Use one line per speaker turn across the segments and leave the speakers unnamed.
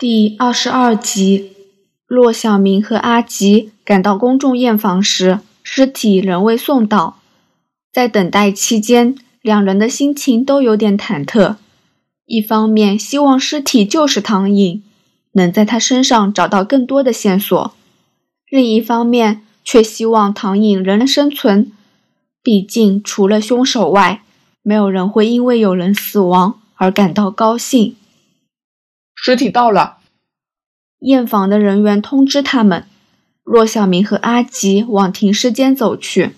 第二十二集，骆小明和阿吉赶到公众验房时，尸体仍未送到。在等待期间，两人的心情都有点忐忑。一方面希望尸体就是唐颖，能在他身上找到更多的线索；另一方面却希望唐颖仍能生存。毕竟，除了凶手外，没有人会因为有人死亡而感到高兴。
尸体到了，
验房的人员通知他们。骆小明和阿吉往停尸间走去。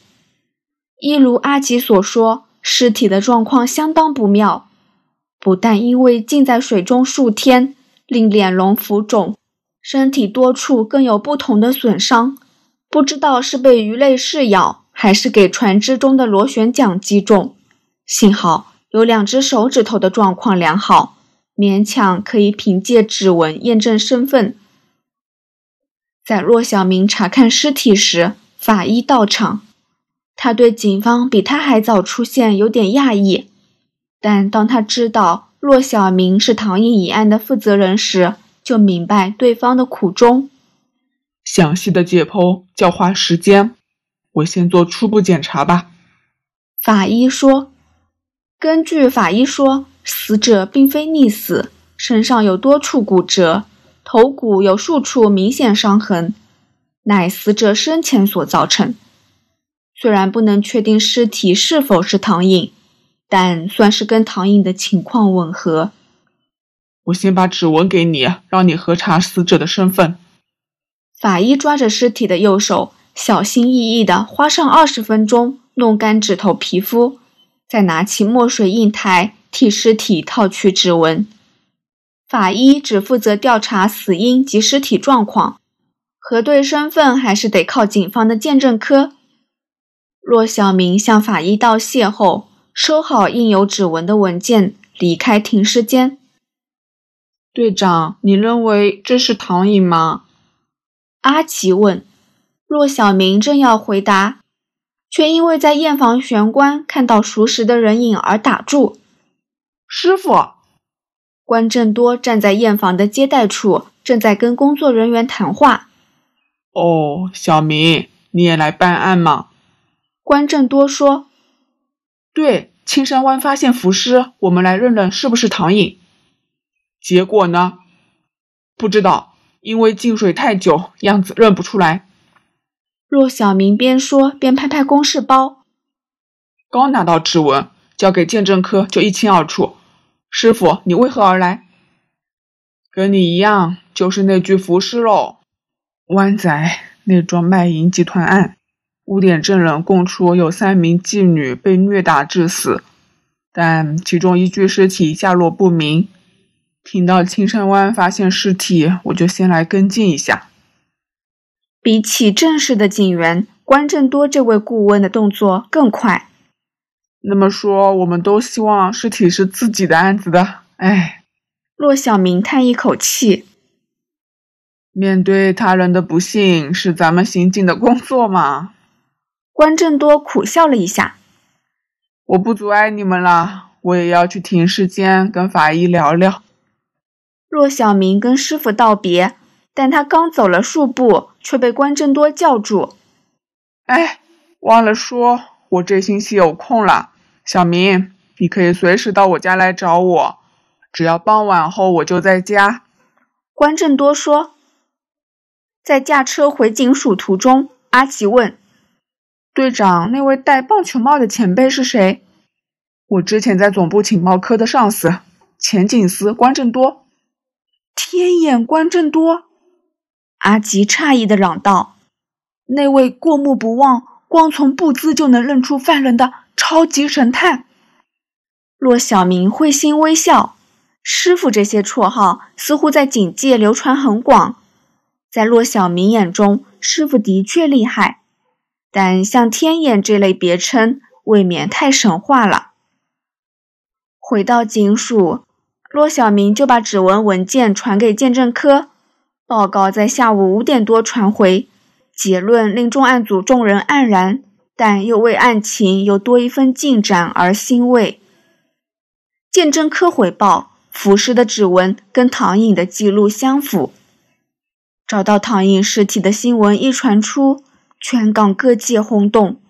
一如阿吉所说，尸体的状况相当不妙，不但因为浸在水中数天，令脸容浮肿，身体多处更有不同的损伤，不知道是被鱼类噬咬，还是给船只中的螺旋桨击中。幸好有两只手指头的状况良好。勉强可以凭借指纹验证身份。在骆小明查看尸体时，法医到场。他对警方比他还早出现有点讶异，但当他知道骆小明是唐英一案的负责人时，就明白对方的苦衷。
详细的解剖较花时间，我先做初步检查吧。
法医说：“根据法医说。”死者并非溺死，身上有多处骨折，头骨有数处明显伤痕，乃死者生前所造成。虽然不能确定尸体是否是唐颖，但算是跟唐颖的情况吻合。
我先把指纹给你，让你核查死者的身份。
法医抓着尸体的右手，小心翼翼地花上二十分钟弄干指头皮肤，再拿起墨水印台。替尸体套取指纹，法医只负责调查死因及尸体状况，核对身份还是得靠警方的鉴证科。骆小明向法医道谢后，收好印有指纹的文件，离开停尸间。
队长，你认为这是唐颖吗？
阿奇问。骆小明正要回答，却因为在验房玄关看到熟识的人影而打住。
师傅，
关正多站在验房的接待处，正在跟工作人员谈话。
哦，小明，你也来办案吗？
关正多说：“
对，青山湾发现浮尸，我们来认认是不是唐颖。结果呢？不知道，因为进水太久，样子认不出来。”
骆小明边说边拍拍公事包，
刚拿到指纹，交给鉴证科就一清二楚。师傅，你为何而来？跟你一样，就是那具浮尸喽。湾仔那桩卖淫集团案，污点证人供出有三名妓女被虐打致死，但其中一具尸体下落不明。听到青山湾发现尸体，我就先来跟进一下。
比起正式的警员，关正多这位顾问的动作更快。
那么说，我们都希望尸体是自己的案子的。哎，
骆小明叹一口气。
面对他人的不幸，是咱们刑警的工作嘛？
关正多苦笑了一下。
我不阻碍你们了，我也要去停尸间跟法医聊聊。
骆小明跟师傅道别，但他刚走了数步，却被关正多叫住。
哎，忘了说，我这星期有空了。小明，你可以随时到我家来找我，只要傍晚后我就在家。
关正多说，在驾车回警署途中，阿奇问
队长：“那位戴棒球帽的前辈是谁？”我之前在总部情报科的上司，前警司关正多。
天眼关正多！阿吉诧异的嚷道：“那位过目不忘，光从步姿就能认出犯人的。”超级神探，骆小明会心微笑。师傅这些绰号似乎在警界流传很广，在骆小明眼中，师傅的确厉害，但像天眼这类别称未免太神话了。回到警署，骆小明就把指纹文件传给鉴证科，报告在下午五点多传回，结论令重案组众人黯然。但又为案情有多一份进展而欣慰。鉴证科回报，浮尸的指纹跟唐颖的记录相符。找到唐颖尸体的新闻一传出，全港各界轰动，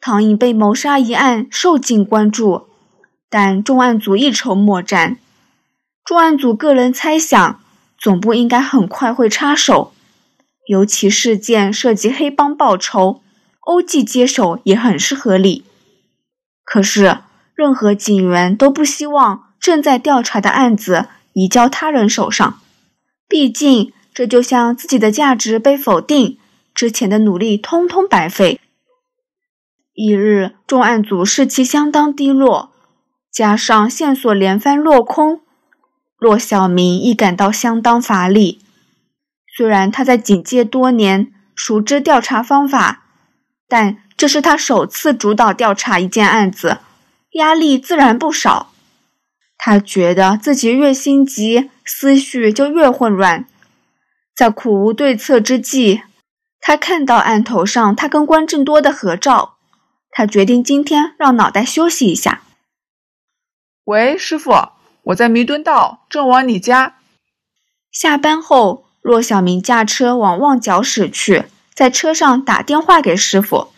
唐颖被谋杀一案受尽关注。但重案组一筹莫展。重案组个人猜想，总部应该很快会插手，尤其事件涉及黑帮报仇，欧记接手也很是合理。可是，任何警员都不希望正在调查的案子移交他人手上，毕竟这就像自己的价值被否定，之前的努力通通白费。一日，重案组士气相当低落，加上线索连番落空，骆小明亦感到相当乏力。虽然他在警界多年，熟知调查方法，但。这是他首次主导调查一件案子，压力自然不少。他觉得自己越心急，思绪就越混乱。在苦无对策之际，他看到案头上他跟关正多的合照，他决定今天让脑袋休息一下。
喂，师傅，我在弥敦道，正往你家。
下班后，骆小明驾车往旺角驶去，在车上打电话给师傅。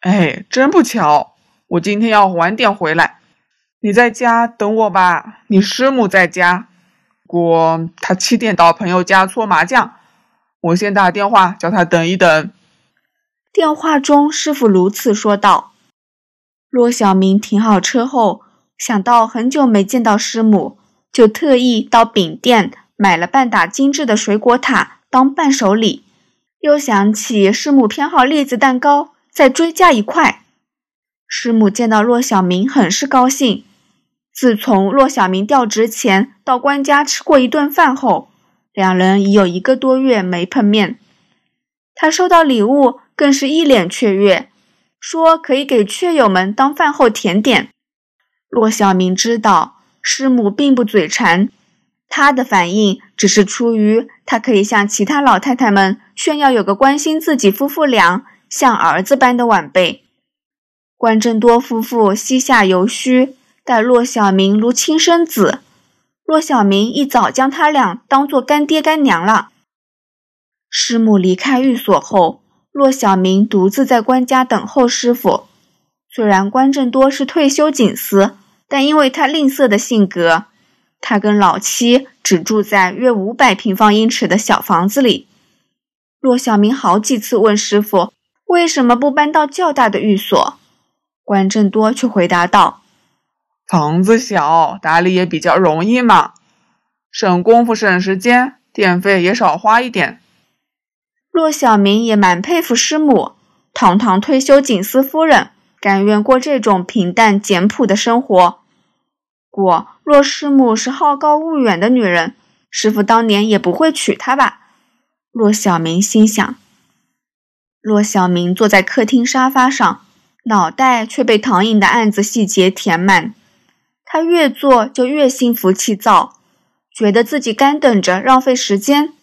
哎，真不巧，我今天要晚点回来，你在家等我吧。你师母在家，过他七点到朋友家搓麻将，我先打电话叫他等一等。
电话中，师傅如此说道。骆小明停好车后，想到很久没见到师母，就特意到饼店买了半打精致的水果塔当伴手礼，又想起师母偏好栗子蛋糕。再追加一块。师母见到骆小明，很是高兴。自从骆小明调职前到官家吃过一顿饭后，两人已有一个多月没碰面。他收到礼物，更是一脸雀跃，说可以给雀友们当饭后甜点。骆小明知道师母并不嘴馋，他的反应只是出于他可以向其他老太太们炫耀有个关心自己夫妇俩。像儿子般的晚辈，关正多夫妇膝下犹虚，待骆小明如亲生子。骆小明一早将他俩当做干爹干娘了。师母离开寓所后，骆小明独自在关家等候师傅。虽然关正多是退休警司，但因为他吝啬的性格，他跟老七只住在约五百平方英尺的小房子里。骆小明好几次问师傅。为什么不搬到较大的寓所？关正多却回答道：“
房子小，打理也比较容易嘛，省功夫省时间，电费也少花一点。”
骆小明也蛮佩服师母，堂堂退休警司夫人，甘愿过这种平淡简朴的生活。果若师母是好高骛远的女人，师傅当年也不会娶她吧？骆小明心想。骆小明坐在客厅沙发上，脑袋却被唐颖的案子细节填满。他越坐就越心浮气躁，觉得自己干等着浪费时间。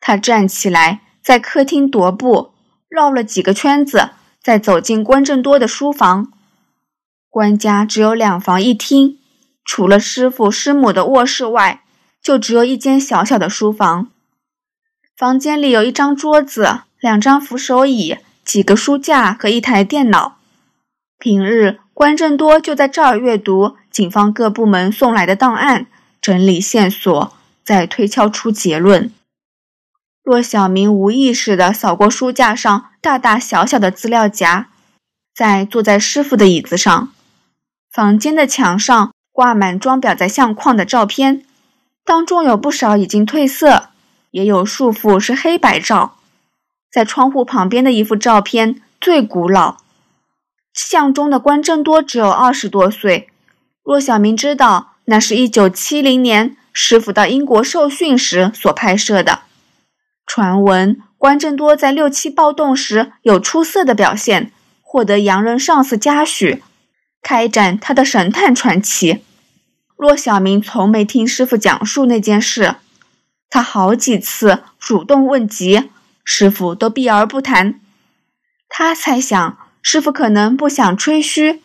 他站起来，在客厅踱步，绕了几个圈子，再走进关正多的书房。关家只有两房一厅，除了师傅师母的卧室外，就只有一间小小的书房。房间里有一张桌子。两张扶手椅、几个书架和一台电脑。平日关正多就在这儿阅读警方各部门送来的档案，整理线索，再推敲出结论。骆小明无意识地扫过书架上大大小小的资料夹，再坐在师傅的椅子上。房间的墙上挂满装裱在相框的照片，当中有不少已经褪色，也有数幅是黑白照。在窗户旁边的一幅照片最古老，相中的关正多只有二十多岁。骆小明知道，那是一九七零年师傅到英国受训时所拍摄的。传闻关正多在六七暴动时有出色的表现，获得洋人上司嘉许，开展他的神探传奇。骆小明从没听师傅讲述那件事，他好几次主动问及。师傅都避而不谈，他猜想师傅可能不想吹嘘，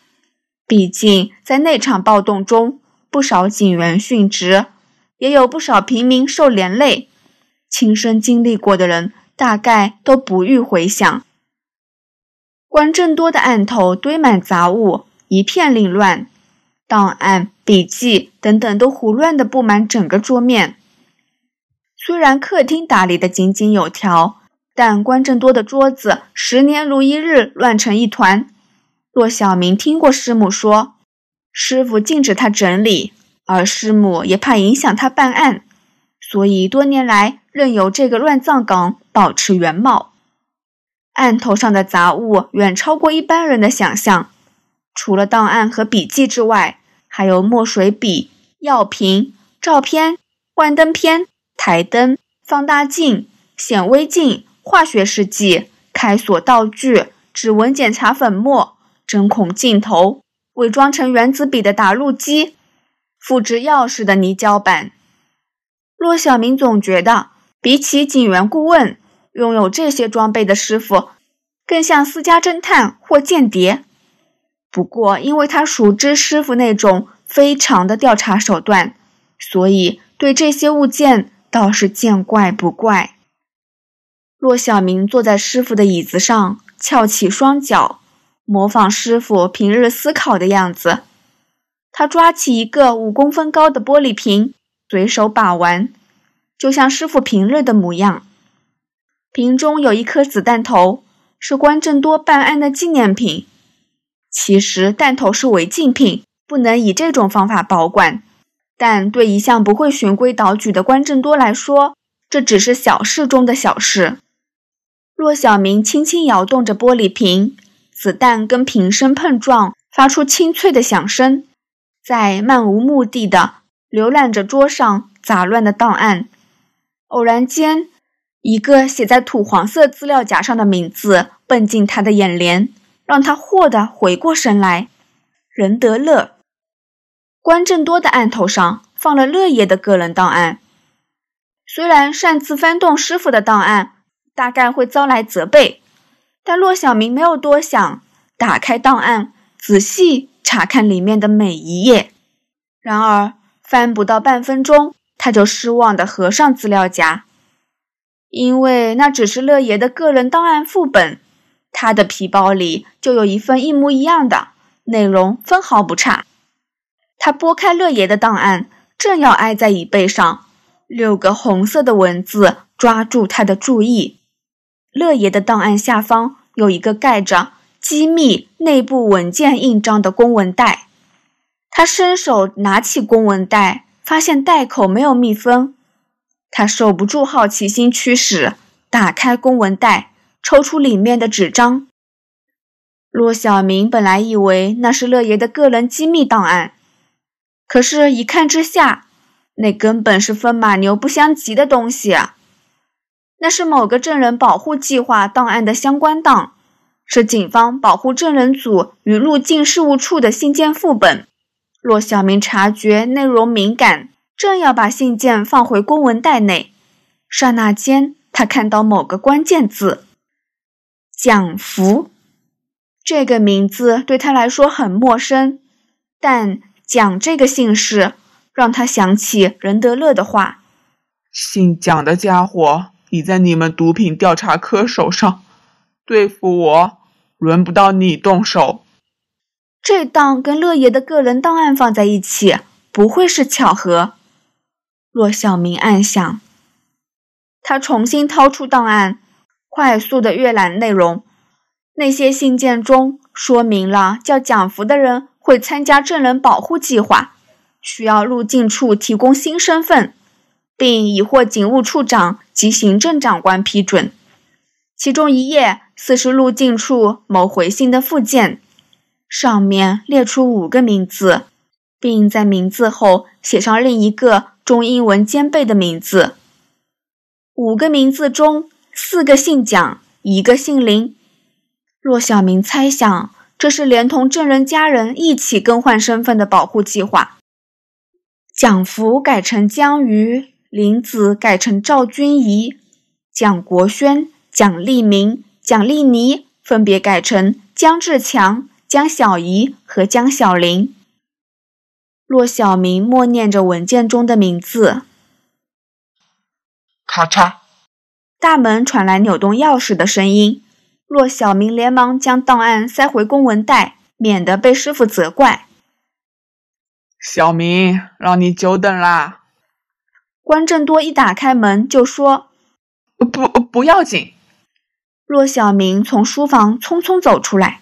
毕竟在那场暴动中，不少警员殉职，也有不少平民受连累。亲身经历过的人，大概都不予回想。关正多的案头堆满杂物，一片凌乱，档案、笔记等等都胡乱的布满整个桌面。虽然客厅打理得井井有条，但关正多的桌子十年如一日，乱成一团。骆小明听过师母说，师傅禁止他整理，而师母也怕影响他办案，所以多年来任由这个乱葬岗保持原貌。案头上的杂物远超过一般人的想象，除了档案和笔记之外，还有墨水笔、药瓶、照片、幻灯片、台灯、放大镜、显微镜、化学试剂、开锁道具、指纹检查粉末、针孔镜头、伪装成原子笔的打录机、复制钥匙的泥胶板。骆小明总觉得，比起警员顾问。拥有这些装备的师傅，更像私家侦探或间谍。不过，因为他熟知师傅那种非常的调查手段，所以对这些物件倒是见怪不怪。骆小明坐在师傅的椅子上，翘起双脚，模仿师傅平日思考的样子。他抓起一个五公分高的玻璃瓶，随手把玩，就像师傅平日的模样。瓶中有一颗子弹头，是关正多办案的纪念品。其实弹头是违禁品，不能以这种方法保管。但对一向不会循规蹈矩的关正多来说，这只是小事中的小事。骆小明轻轻摇动着玻璃瓶，子弹跟瓶身碰撞，发出清脆的响声。在漫无目的的浏览着桌上杂乱的档案，偶然间。一个写在土黄色资料夹上的名字蹦进他的眼帘，让他豁地回过神来。任德乐，关正多的案头上放了乐爷的个人档案。虽然擅自翻动师傅的档案，大概会遭来责备，但骆小明没有多想，打开档案，仔细查看里面的每一页。然而翻不到半分钟，他就失望地合上资料夹。因为那只是乐爷的个人档案副本，他的皮包里就有一份一模一样的，内容分毫不差。他拨开乐爷的档案，正要挨在椅背上，六个红色的文字抓住他的注意。乐爷的档案下方有一个盖着“机密内部文件”印章的公文袋，他伸手拿起公文袋，发现袋口没有密封。他受不住好奇心驱使，打开公文袋，抽出里面的纸张。骆小明本来以为那是乐爷的个人机密档案，可是，一看之下，那根本是风马牛不相及的东西啊！那是某个证人保护计划档案的相关档，是警方保护证人组与入境事务处的信件副本。骆小明察觉内容敏感。正要把信件放回公文袋内，刹那间，他看到某个关键字“蒋福”这个名字对他来说很陌生，但“蒋”这个姓氏让他想起任德乐的话：“
姓蒋的家伙已在你们毒品调查科手上，对付我，轮不到你动手。”
这档跟乐爷的个人档案放在一起，不会是巧合。骆小明暗想，他重新掏出档案，快速的阅览内容。那些信件中说明了叫蒋福的人会参加证人保护计划，需要入境处提供新身份，并已获警务处长及行政长官批准。其中一页似是入境处某回信的附件，上面列出五个名字，并在名字后写上另一个。中英文兼备的名字，五个名字中四个姓蒋，一个姓林。骆小明猜想，这是连同证人家人一起更换身份的保护计划。蒋福改成江瑜，林子改成赵君怡，蒋国轩、蒋立明、蒋丽妮分别改成江志强、江小怡和江小林。骆小明默念着文件中的名字。
咔嚓，
大门传来扭动钥匙的声音。骆小明连忙将档案塞回公文袋，免得被师傅责怪。
小明，让你久等啦。
关正多一打开门就说：“
不，不要紧。”
骆小明从书房匆匆走出来。